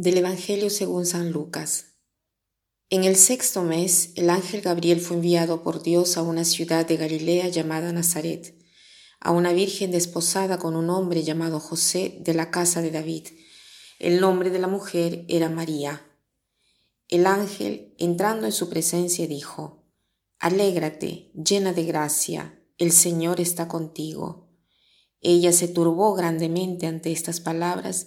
Del Evangelio según San Lucas. En el sexto mes, el ángel Gabriel fue enviado por Dios a una ciudad de Galilea llamada Nazaret, a una virgen desposada con un hombre llamado José de la casa de David. El nombre de la mujer era María. El ángel, entrando en su presencia, dijo, Alégrate, llena de gracia, el Señor está contigo. Ella se turbó grandemente ante estas palabras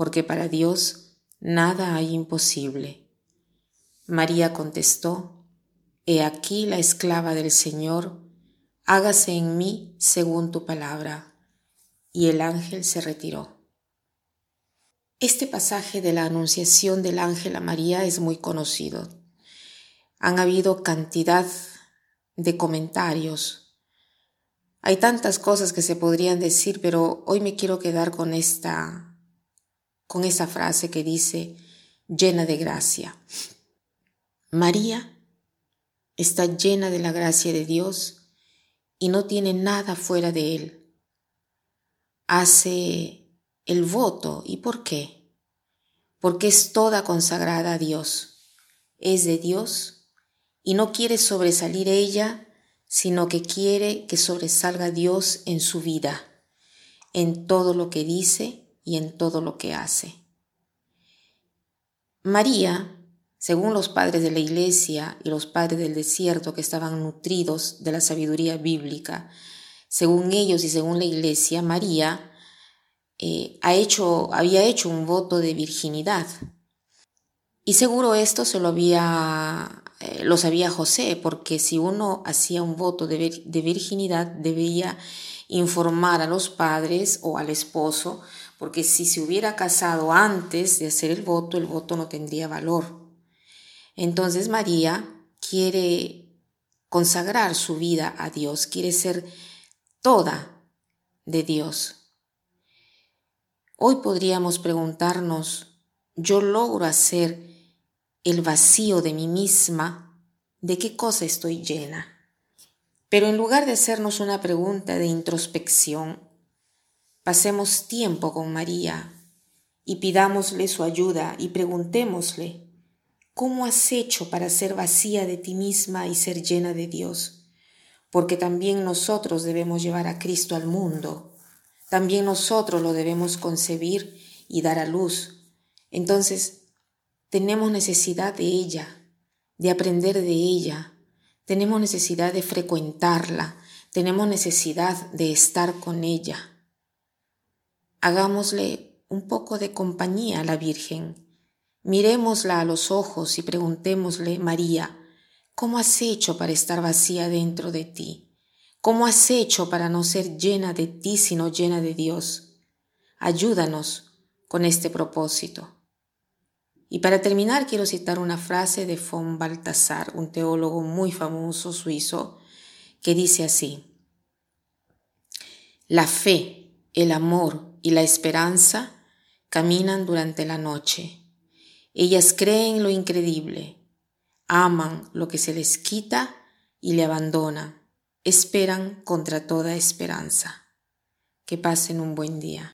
porque para Dios nada hay imposible. María contestó, He aquí la esclava del Señor, hágase en mí según tu palabra. Y el ángel se retiró. Este pasaje de la anunciación del ángel a María es muy conocido. Han habido cantidad de comentarios. Hay tantas cosas que se podrían decir, pero hoy me quiero quedar con esta con esa frase que dice, llena de gracia. María está llena de la gracia de Dios y no tiene nada fuera de Él. Hace el voto. ¿Y por qué? Porque es toda consagrada a Dios. Es de Dios y no quiere sobresalir ella, sino que quiere que sobresalga Dios en su vida, en todo lo que dice y en todo lo que hace. María, según los padres de la iglesia y los padres del desierto que estaban nutridos de la sabiduría bíblica, según ellos y según la iglesia, María eh, ha hecho, había hecho un voto de virginidad. Y seguro esto se lo había, eh, lo sabía José, porque si uno hacía un voto de, de virginidad, debía informar a los padres o al esposo porque si se hubiera casado antes de hacer el voto, el voto no tendría valor. Entonces María quiere consagrar su vida a Dios, quiere ser toda de Dios. Hoy podríamos preguntarnos, ¿yo logro hacer el vacío de mí misma? ¿De qué cosa estoy llena? Pero en lugar de hacernos una pregunta de introspección, Pasemos tiempo con María y pidámosle su ayuda y preguntémosle, ¿cómo has hecho para ser vacía de ti misma y ser llena de Dios? Porque también nosotros debemos llevar a Cristo al mundo, también nosotros lo debemos concebir y dar a luz. Entonces, tenemos necesidad de ella, de aprender de ella, tenemos necesidad de frecuentarla, tenemos necesidad de estar con ella hagámosle un poco de compañía a la Virgen. Miremosla a los ojos y preguntémosle, María, ¿cómo has hecho para estar vacía dentro de ti? ¿Cómo has hecho para no ser llena de ti, sino llena de Dios? Ayúdanos con este propósito. Y para terminar, quiero citar una frase de von Baltasar, un teólogo muy famoso suizo, que dice así, La fe, el amor y la esperanza caminan durante la noche. Ellas creen lo increíble, aman lo que se les quita y le abandonan, esperan contra toda esperanza. Que pasen un buen día.